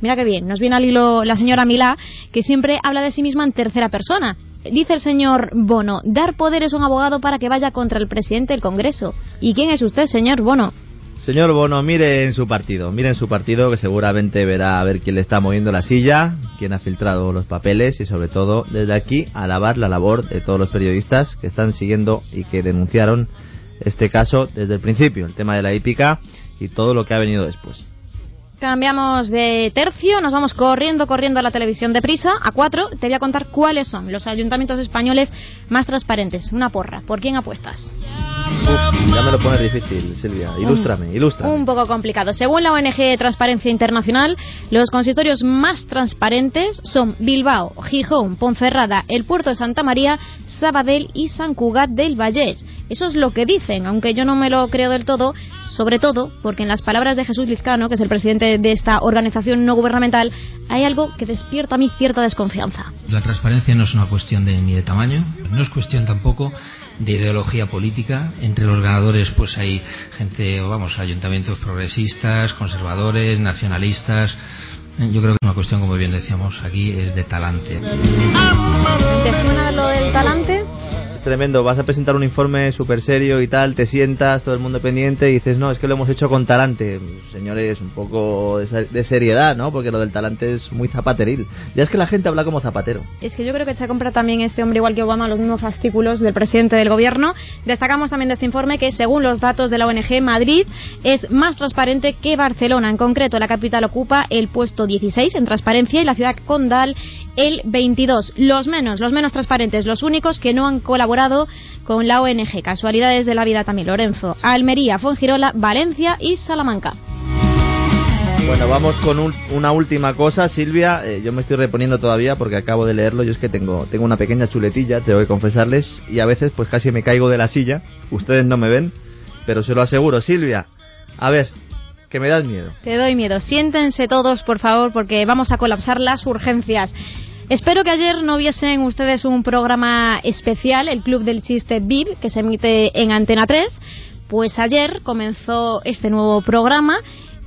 Mira qué bien, nos viene al hilo la señora Milá, que siempre habla de sí misma en tercera persona. Dice el señor Bono, dar poderes a un abogado para que vaya contra el presidente del Congreso. ¿Y quién es usted, señor Bono? Señor Bono, mire en su partido, mire en su partido que seguramente verá a ver quién le está moviendo la silla, quién ha filtrado los papeles y sobre todo desde aquí alabar la labor de todos los periodistas que están siguiendo y que denunciaron este caso desde el principio, el tema de la hípica y todo lo que ha venido después. Cambiamos de tercio, nos vamos corriendo, corriendo a la televisión de prisa, a cuatro. Te voy a contar cuáles son los ayuntamientos españoles más transparentes. Una porra. ¿Por quién apuestas? Uf, ya me lo pones difícil, Silvia. Ilústrame, ilústrame. Un poco complicado. Según la ONG Transparencia Internacional, los consistorios más transparentes son Bilbao, Gijón, Ponferrada, el Puerto de Santa María, Sabadell y San Cugat del Vallés. Eso es lo que dicen, aunque yo no me lo creo del todo, sobre todo porque en las palabras de Jesús Lizcano, que es el presidente de esta organización no gubernamental, hay algo que despierta a mí cierta desconfianza. La transparencia no es una cuestión de, ni de tamaño, no es cuestión tampoco de ideología política. Entre los ganadores pues hay gente, vamos, ayuntamientos progresistas, conservadores, nacionalistas. Yo creo que es una cuestión, como bien decíamos, aquí es de talante. ¿Te suena lo del talante? Tremendo, vas a presentar un informe súper serio y tal, te sientas, todo el mundo pendiente y dices, no, es que lo hemos hecho con talante. Señores, un poco de seriedad, ¿no? Porque lo del talante es muy zapateril. Ya es que la gente habla como zapatero. Es que yo creo que se ha comprado también este hombre, igual que Obama, los mismos fascículos del presidente del gobierno. Destacamos también de este informe que, según los datos de la ONG, Madrid es más transparente que Barcelona. En concreto, la capital ocupa el puesto 16 en transparencia y la ciudad condal el 22. Los menos, los menos transparentes, los únicos que no han colaborado con la ONG. Casualidades de la vida también, Lorenzo. Almería, Fongirola, Valencia y Salamanca. Bueno, vamos con un- una última cosa, Silvia. Eh, yo me estoy reponiendo todavía porque acabo de leerlo. Yo es que tengo, tengo una pequeña chuletilla, tengo que confesarles. Y a veces, pues casi me caigo de la silla. Ustedes no me ven, pero se lo aseguro, Silvia. A ver, que me das miedo. Te doy miedo. Siéntense todos, por favor, porque vamos a colapsar las urgencias. Espero que ayer no viesen ustedes un programa especial, el Club del Chiste VIP, que se emite en Antena 3. Pues ayer comenzó este nuevo programa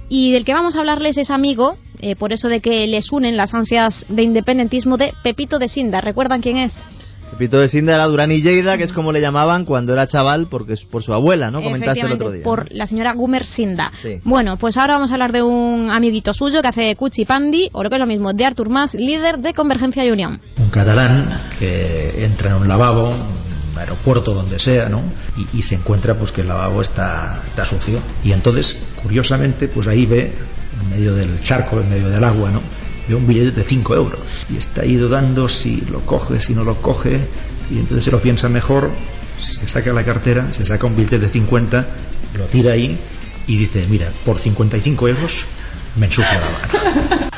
y del que vamos a hablarles es amigo, eh, por eso de que les unen las ansias de independentismo de Pepito de Sinda. ¿Recuerdan quién es? Pepito de Sinda era Durán y Lleida, que es como le llamaban cuando era chaval, porque es por su abuela, ¿no? Comentaste el otro día. por la señora Gumer Sinda. Sí. Bueno, pues ahora vamos a hablar de un amiguito suyo que hace Cuchi Pandi, o lo que es lo mismo, de Artur Mas, líder de Convergencia y Unión. un catalán que entra en un lavabo, un aeropuerto, donde sea, ¿no? Y, y se encuentra pues que el lavabo está, está sucio. Y entonces, curiosamente, pues ahí ve, en medio del charco, en medio del agua, ¿no? Ve un billete de 5 euros. Y está ahí dudando si lo coge, si no lo coge. Y entonces se lo piensa mejor, se saca la cartera, se saca un billete de 50, lo tira ahí y dice, mira, por 55 euros me ensucio la.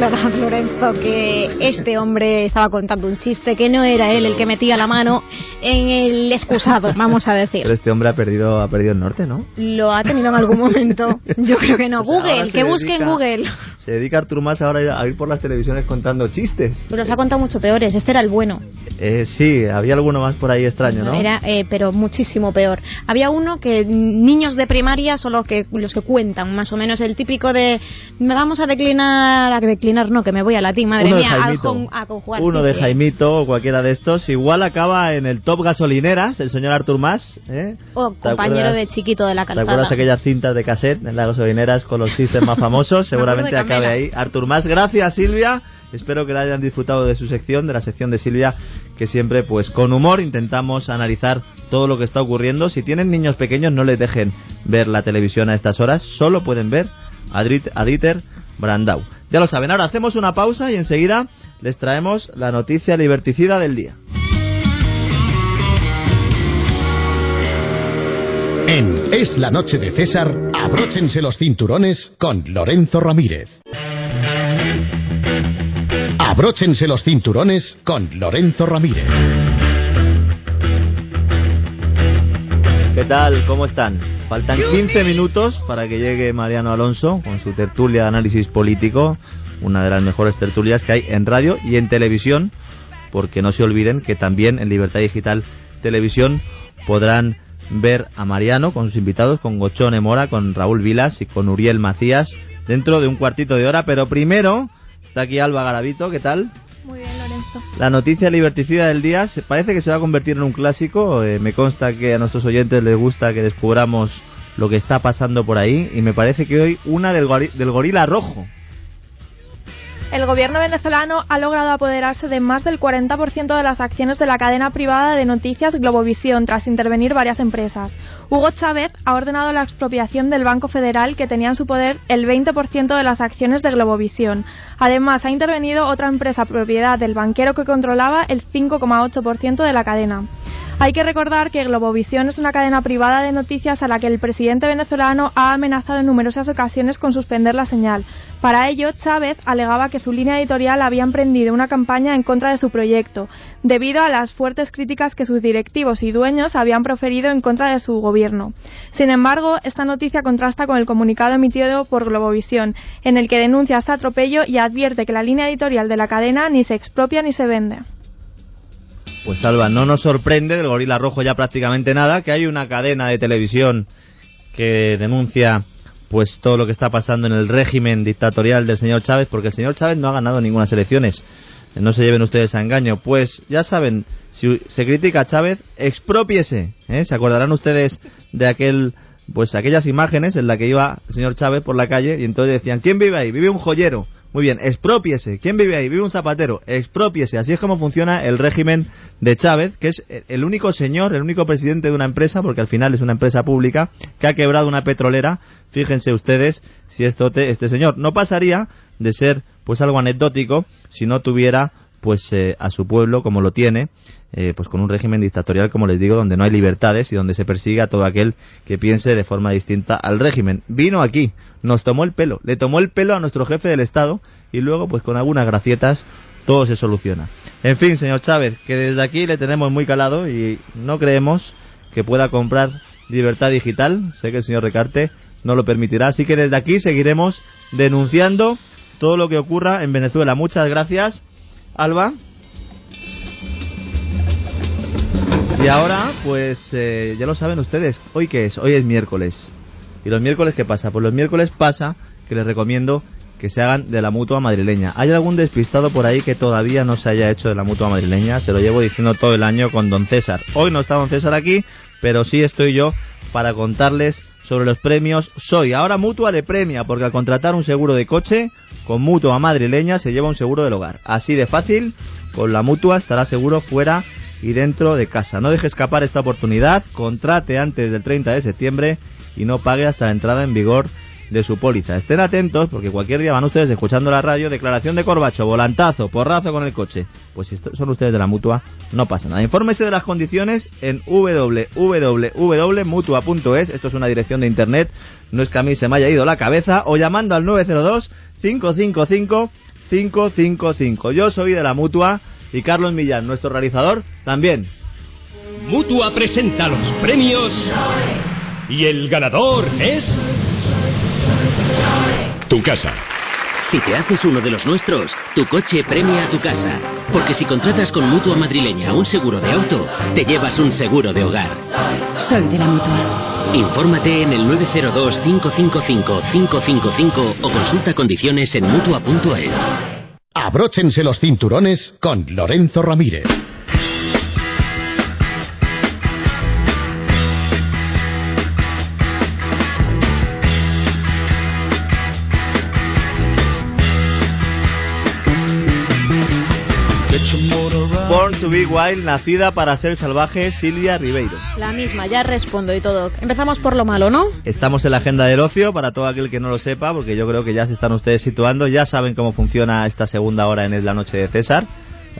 Verdad, Lorenzo, que este hombre estaba contando un chiste, que no era él el que metía la mano en el excusado, vamos a decir. Pero este hombre ha perdido, ha perdido el norte, ¿no? ¿Lo ha tenido en algún momento? Yo creo que no. Pues Google, que busque en Google. Se dedica Artur Mas ahora a ir- por las televisiones contando chistes. Pero os ha contado mucho peores. Este era el bueno. Eh, sí, había alguno más por ahí extraño, ¿no? Era, eh, pero muchísimo peor. Había uno que niños de primaria son los que, los que cuentan, más o menos el típico de me vamos a declinar, a declinar no, que me voy a latín, madre Uno de mía, con- a conjugar. Uno sí, de sí. Jaimito o cualquiera de estos. Igual acaba en el top gasolineras, el señor Artur Mas. ¿eh? O ¿Te compañero de chiquito de la ¿Te acuerdas calzada. aquellas cintas de cassette en las gasolineras con los chistes más famosos? Seguramente acabe ahí. Artur Mas, gracias Silvia. Espero que la hayan disfrutado de su sección, de la sección de Silvia, que siempre, pues con humor, intentamos analizar todo lo que está ocurriendo. Si tienen niños pequeños, no les dejen ver la televisión a estas horas, solo pueden ver a Drit- a Dieter Brandau. Ya lo saben, ahora hacemos una pausa y enseguida les traemos la noticia liberticida del día. En Es la noche de César, abróchense los cinturones con Lorenzo Ramírez. Abróchense los cinturones con Lorenzo Ramírez. ¿Qué tal? ¿Cómo están? Faltan 15 minutos para que llegue Mariano Alonso con su tertulia de análisis político, una de las mejores tertulias que hay en radio y en televisión, porque no se olviden que también en Libertad Digital Televisión podrán ver a Mariano con sus invitados, con Gochone Mora, con Raúl Vilas y con Uriel Macías dentro de un cuartito de hora, pero primero está aquí Alba Garavito, ¿qué tal? Muy bien, Lorenzo. La noticia liberticida del día se parece que se va a convertir en un clásico. eh, me consta que a nuestros oyentes les gusta que descubramos lo que está pasando por ahí y me parece que hoy una del, gori- del gorila rojo. El gobierno venezolano ha logrado apoderarse de más del 40% de las acciones de la cadena privada de noticias Globovisión tras intervenir varias empresas. Hugo Chávez ha ordenado la expropiación del Banco Federal que tenía en su poder el 20% de las acciones de Globovisión. Además, ha intervenido otra empresa propiedad del banquero que controlaba el 5,8% de la cadena. Hay que recordar que Globovisión es una cadena privada de noticias a la que el presidente venezolano ha amenazado en numerosas ocasiones con suspender la señal. Para ello, Chávez alegaba que su línea editorial había emprendido una campaña en contra de su proyecto, debido a las fuertes críticas que sus directivos y dueños habían proferido en contra de su gobierno. Sin embargo, esta noticia contrasta con el comunicado emitido por Globovisión, en el que denuncia este atropello y advierte que la línea editorial de la cadena ni se expropia ni se vende. Pues Alba, no nos sorprende del gorila rojo ya prácticamente nada, que hay una cadena de televisión que denuncia pues todo lo que está pasando en el régimen dictatorial del señor Chávez, porque el señor Chávez no ha ganado ninguna elecciones. No se lleven ustedes a engaño. Pues ya saben, si se critica a Chávez, expropiese. ¿eh? Se acordarán ustedes de aquel, pues aquellas imágenes en las que iba el señor Chávez por la calle y entonces decían, ¿quién vive ahí? Vive un joyero. Muy bien, expropiese. ¿Quién vive ahí? Vive un zapatero. Expropiese. Así es como funciona el régimen de Chávez, que es el único señor, el único presidente de una empresa, porque al final es una empresa pública, que ha quebrado una petrolera. Fíjense ustedes si esto te, este señor no pasaría de ser pues algo anecdótico si no tuviera pues eh, a su pueblo como lo tiene eh, pues con un régimen dictatorial como les digo donde no hay libertades y donde se persigue a todo aquel que piense de forma distinta al régimen vino aquí nos tomó el pelo le tomó el pelo a nuestro jefe del estado y luego pues con algunas gracietas todo se soluciona en fin señor Chávez que desde aquí le tenemos muy calado y no creemos que pueda comprar libertad digital sé que el señor Recarte no lo permitirá así que desde aquí seguiremos denunciando todo lo que ocurra en Venezuela. Muchas gracias, Alba. Y ahora, pues eh, ya lo saben ustedes, ¿hoy qué es? Hoy es miércoles. ¿Y los miércoles qué pasa? Pues los miércoles pasa que les recomiendo que se hagan de la mutua madrileña. ¿Hay algún despistado por ahí que todavía no se haya hecho de la mutua madrileña? Se lo llevo diciendo todo el año con don César. Hoy no está don César aquí, pero sí estoy yo para contarles sobre los premios Soy. Ahora Mutua le premia porque al contratar un seguro de coche con Mutua madrileña se lleva un seguro del hogar. Así de fácil, con la Mutua estará seguro fuera y dentro de casa. No deje escapar esta oportunidad, contrate antes del 30 de septiembre y no pague hasta la entrada en vigor de su póliza. Estén atentos porque cualquier día van ustedes escuchando la radio, declaración de corbacho, volantazo, porrazo con el coche. Pues si son ustedes de la mutua, no pasa nada. Infórmese de las condiciones en www.mutua.es. Esto es una dirección de internet, no es que a mí se me haya ido la cabeza, o llamando al 902 555 555. Yo soy de la mutua y Carlos Millán, nuestro realizador, también. Mutua presenta los premios y el ganador es tu casa. Si te haces uno de los nuestros, tu coche premia a tu casa. Porque si contratas con Mutua Madrileña un seguro de auto, te llevas un seguro de hogar. Soy de la Mutua. Infórmate en el 902-555-555 o consulta condiciones en Mutua.es. Abróchense los cinturones con Lorenzo Ramírez. To be Wild, nacida para ser salvaje, Silvia Ribeiro. La misma, ya respondo y todo. Empezamos por lo malo, ¿no? Estamos en la agenda del ocio para todo aquel que no lo sepa, porque yo creo que ya se están ustedes situando, ya saben cómo funciona esta segunda hora en Es la Noche de César,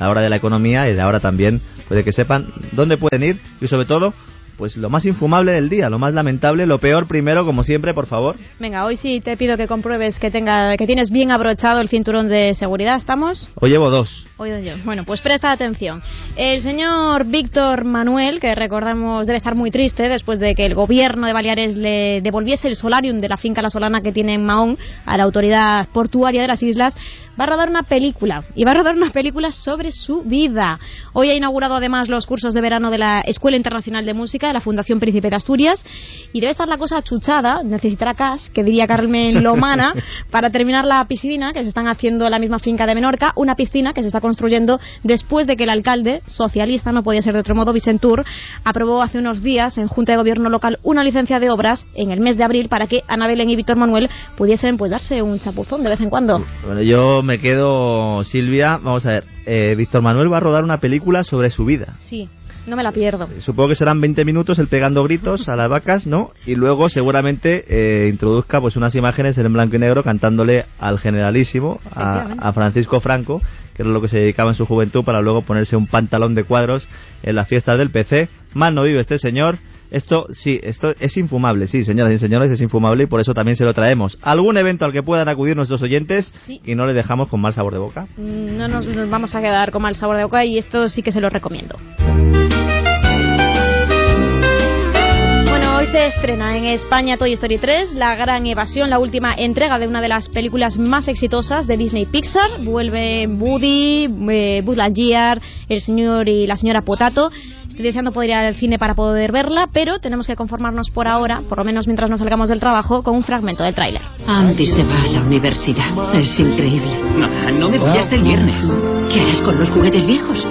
la hora de la economía y la hora también puede que sepan dónde pueden ir y sobre todo pues lo más infumable del día, lo más lamentable, lo peor primero, como siempre, por favor. Venga, hoy sí te pido que compruebes que tenga, que tienes bien abrochado el cinturón de seguridad. ¿Estamos? Hoy llevo dos. Yo. Bueno, pues presta atención. El señor Víctor Manuel, que recordamos debe estar muy triste después de que el gobierno de Baleares le devolviese el solarium de la finca La Solana que tiene en Mahón a la autoridad portuaria de las islas, va a rodar una película. Y va a rodar una película sobre su vida. Hoy ha inaugurado además los cursos de verano de la Escuela Internacional de Música de la Fundación Príncipe de Asturias. Y debe estar la cosa chuchada, necesitará cash, que diría Carmen Lomana, para terminar la piscina que se están haciendo en la misma finca de Menorca. Una piscina que se está construyendo después de que el alcalde socialista, no podía ser de otro modo, Vicentur, aprobó hace unos días en Junta de Gobierno local una licencia de obras en el mes de abril para que Ana Belén y Víctor Manuel pudiesen pues darse un chapuzón de vez en cuando. Bueno, yo me quedo, Silvia, vamos a ver, eh, Víctor Manuel va a rodar una película sobre su vida. Sí. No me la pierdo. Supongo que serán 20 minutos el pegando gritos a las vacas, ¿no? Y luego seguramente eh, introduzca pues unas imágenes en blanco y negro cantándole al generalísimo, a, a Francisco Franco, que era lo que se dedicaba en su juventud para luego ponerse un pantalón de cuadros en las fiestas del PC. Mal no vive este señor. Esto sí, esto es infumable, sí, señoras y señores, es infumable y por eso también se lo traemos. ¿Algún evento al que puedan acudir nuestros oyentes Sí. y no le dejamos con mal sabor de boca? Mm, No nos, nos vamos a quedar con mal sabor de boca y esto sí que se lo recomiendo. Hoy se estrena en España Toy Story 3, La Gran Evasión, la última entrega de una de las películas más exitosas de Disney Pixar. Vuelve Woody, eh, Buzz Lightyear, el señor y la señora Potato. Estoy deseando poder ir al cine para poder verla, pero tenemos que conformarnos por ahora, por lo menos mientras nos salgamos del trabajo, con un fragmento del tráiler. Andy se va a la universidad. Es increíble. Mamá, no me voy hasta el viernes. ¿Qué harás con los juguetes viejos?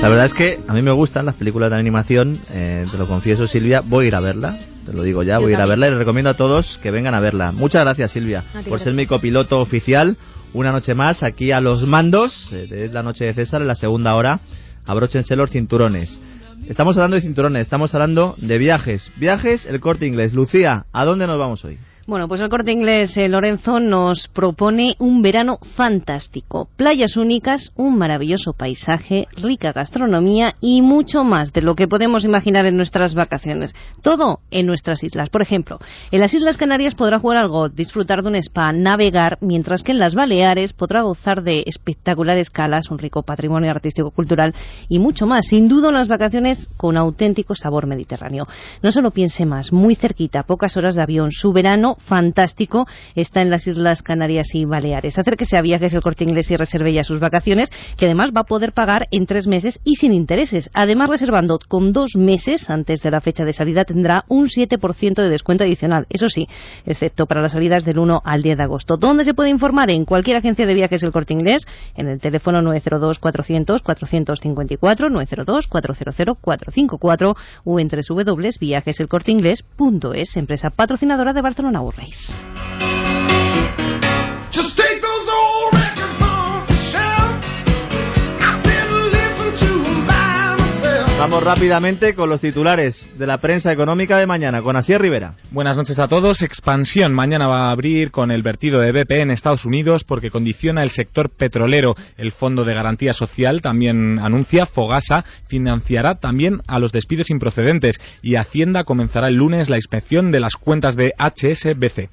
La verdad es que a mí me gustan las películas de animación, eh, te lo confieso Silvia, voy a ir a verla, te lo digo ya, Yo voy a ir a verla y les recomiendo a todos que vengan a verla. Muchas gracias Silvia por ser mi copiloto oficial, una noche más aquí a los mandos, eh, es la noche de César en la segunda hora, abróchense los cinturones. Estamos hablando de cinturones, estamos hablando de viajes, viajes, el corte inglés. Lucía, ¿a dónde nos vamos hoy? Bueno, pues el corte inglés eh, Lorenzo nos propone un verano fantástico. Playas únicas, un maravilloso paisaje, rica gastronomía y mucho más de lo que podemos imaginar en nuestras vacaciones. Todo en nuestras islas. Por ejemplo, en las Islas Canarias podrá jugar al golf, disfrutar de un spa, navegar, mientras que en las Baleares podrá gozar de espectaculares calas, un rico patrimonio artístico-cultural y mucho más. Sin duda unas vacaciones con auténtico sabor mediterráneo. No solo piense más, muy cerquita, pocas horas de avión, su verano fantástico está en las Islas Canarias y Baleares. Acérquese a Viajes el Corte Inglés y reserve ya sus vacaciones, que además va a poder pagar en tres meses y sin intereses. Además, reservando con dos meses antes de la fecha de salida tendrá un 7% de descuento adicional. Eso sí, excepto para las salidas del 1 al 10 de agosto. ¿Dónde se puede informar? En cualquier agencia de viajes el Corte Inglés, en el teléfono 902 400 454 902 400 454 o entre www.viajeselcorteinglés.es, empresa patrocinadora de Barcelona our. Vamos rápidamente con los titulares de la prensa económica de mañana, con Asier Rivera. Buenas noches a todos. Expansión mañana va a abrir con el vertido de BP en Estados Unidos porque condiciona el sector petrolero. El Fondo de Garantía Social también anuncia Fogasa financiará también a los despidos improcedentes y Hacienda comenzará el lunes la inspección de las cuentas de HSBC.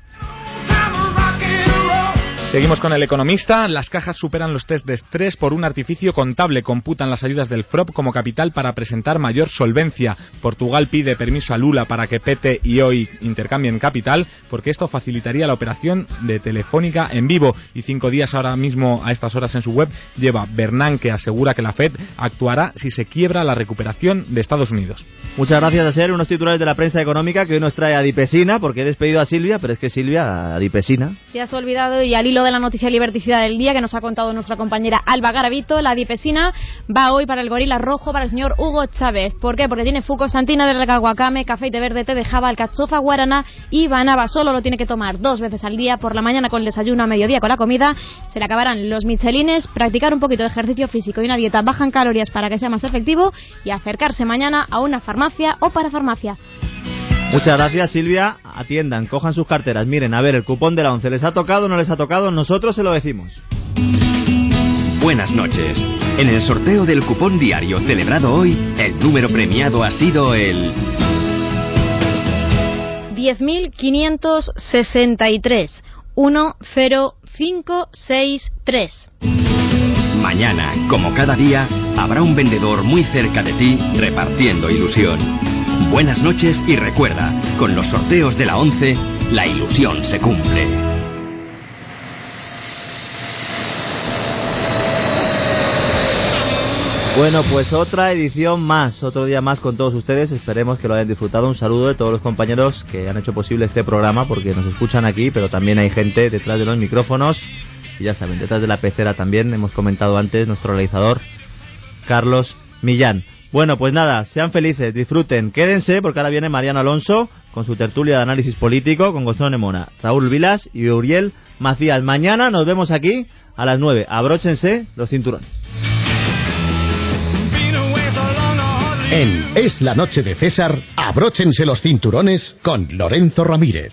Seguimos con el economista. Las cajas superan los test de estrés por un artificio contable. Computan las ayudas del FROP como capital para presentar mayor solvencia. Portugal pide permiso a Lula para que Pete y hoy intercambien capital porque esto facilitaría la operación de Telefónica en vivo. Y cinco días ahora mismo a estas horas en su web lleva Bernán que asegura que la Fed actuará si se quiebra la recuperación de Estados Unidos. Muchas gracias a ser unos titulares de la prensa económica que hoy nos trae a Dipesina porque he despedido a Silvia, pero es que Silvia a Dipesina. Te has olvidado y al hilo de la noticia liberticidad del día que nos ha contado nuestra compañera Alba Garavito, la dipesina va hoy para el gorila rojo para el señor Hugo Chávez. ¿Por qué? Porque tiene fucosantina del caguacame, café de verde, té de java, alcachofa, guarana y banaba. Solo lo tiene que tomar dos veces al día, por la mañana con el desayuno, a mediodía con la comida. Se le acabarán los michelines, practicar un poquito de ejercicio físico y una dieta baja en calorías para que sea más efectivo y acercarse mañana a una farmacia o para farmacia. Muchas gracias, Silvia. Atiendan, cojan sus carteras. Miren, a ver, el cupón de la 11 les ha tocado o no les ha tocado, nosotros se lo decimos. Buenas noches. En el sorteo del cupón diario celebrado hoy, el número premiado ha sido el 10.563 10563. Mañana, como cada día, habrá un vendedor muy cerca de ti repartiendo ilusión. Buenas noches y recuerda, con los sorteos de la 11, la ilusión se cumple. Bueno, pues otra edición más, otro día más con todos ustedes. Esperemos que lo hayan disfrutado. Un saludo de todos los compañeros que han hecho posible este programa porque nos escuchan aquí, pero también hay gente detrás de los micrófonos. Y ya saben, detrás de la pecera también, hemos comentado antes, nuestro realizador, Carlos Millán. Bueno, pues nada, sean felices, disfruten, quédense porque ahora viene Mariano Alonso con su tertulia de análisis político con Gostón Mona, Raúl Vilas y Uriel Macías. Mañana nos vemos aquí a las 9. Abróchense los cinturones. En Es la noche de César, abróchense los cinturones con Lorenzo Ramírez.